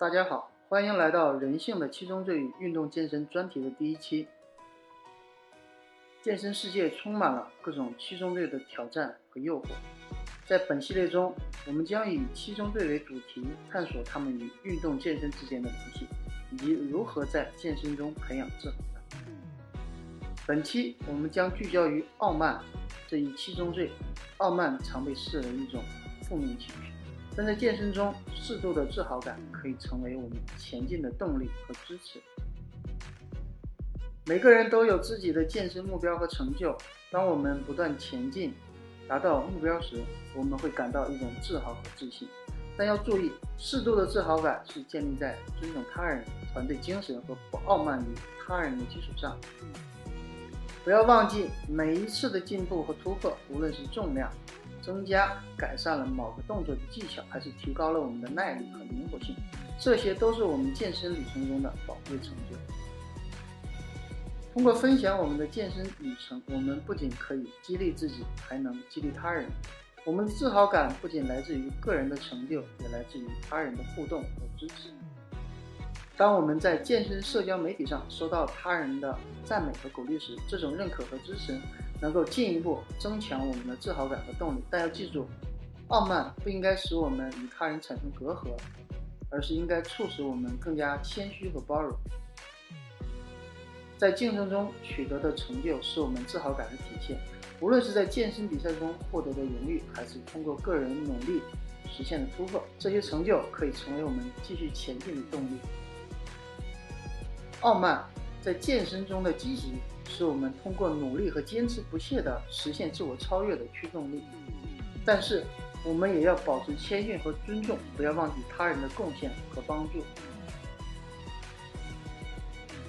大家好，欢迎来到人性的七宗罪与运动健身专题的第一期。健身世界充满了各种七宗罪的挑战和诱惑，在本系列中，我们将以七宗罪为主题，探索他们与运动健身之间的联系，以及如何在健身中培养自豪感。本期我们将聚焦于傲慢这一七宗罪。傲慢常被视为一种负面情绪。但在健身中，适度的自豪感可以成为我们前进的动力和支持。每个人都有自己的健身目标和成就。当我们不断前进，达到目标时，我们会感到一种自豪和自信。但要注意，适度的自豪感是建立在尊重他人、团队精神和不傲慢于他人的基础上。不要忘记，每一次的进步和突破，无论是重量。增加、改善了某个动作的技巧，还是提高了我们的耐力和灵活性，这些都是我们健身旅程中的宝贵成就。通过分享我们的健身旅程，我们不仅可以激励自己，还能激励他人。我们的自豪感不仅来自于个人的成就，也来自于他人的互动和支持。当我们在健身社交媒体上收到他人的赞美和鼓励时，这种认可和支持。能够进一步增强我们的自豪感和动力，但要记住，傲慢不应该使我们与他人产生隔阂，而是应该促使我们更加谦虚和包容。在竞争中取得的成就是我们自豪感的体现，无论是在健身比赛中获得的荣誉，还是通过个人努力实现的突破，这些成就可以成为我们继续前进的动力。傲慢在健身中的积极。是我们通过努力和坚持不懈的实现自我超越的驱动力，但是我们也要保持谦逊和尊重，不要忘记他人的贡献和帮助。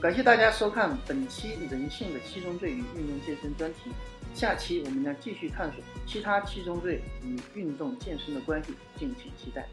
感谢大家收看本期《人性的七宗罪与运动健身》专题，下期我们将继续探索其他七宗罪与运动健身的关系，敬请期待。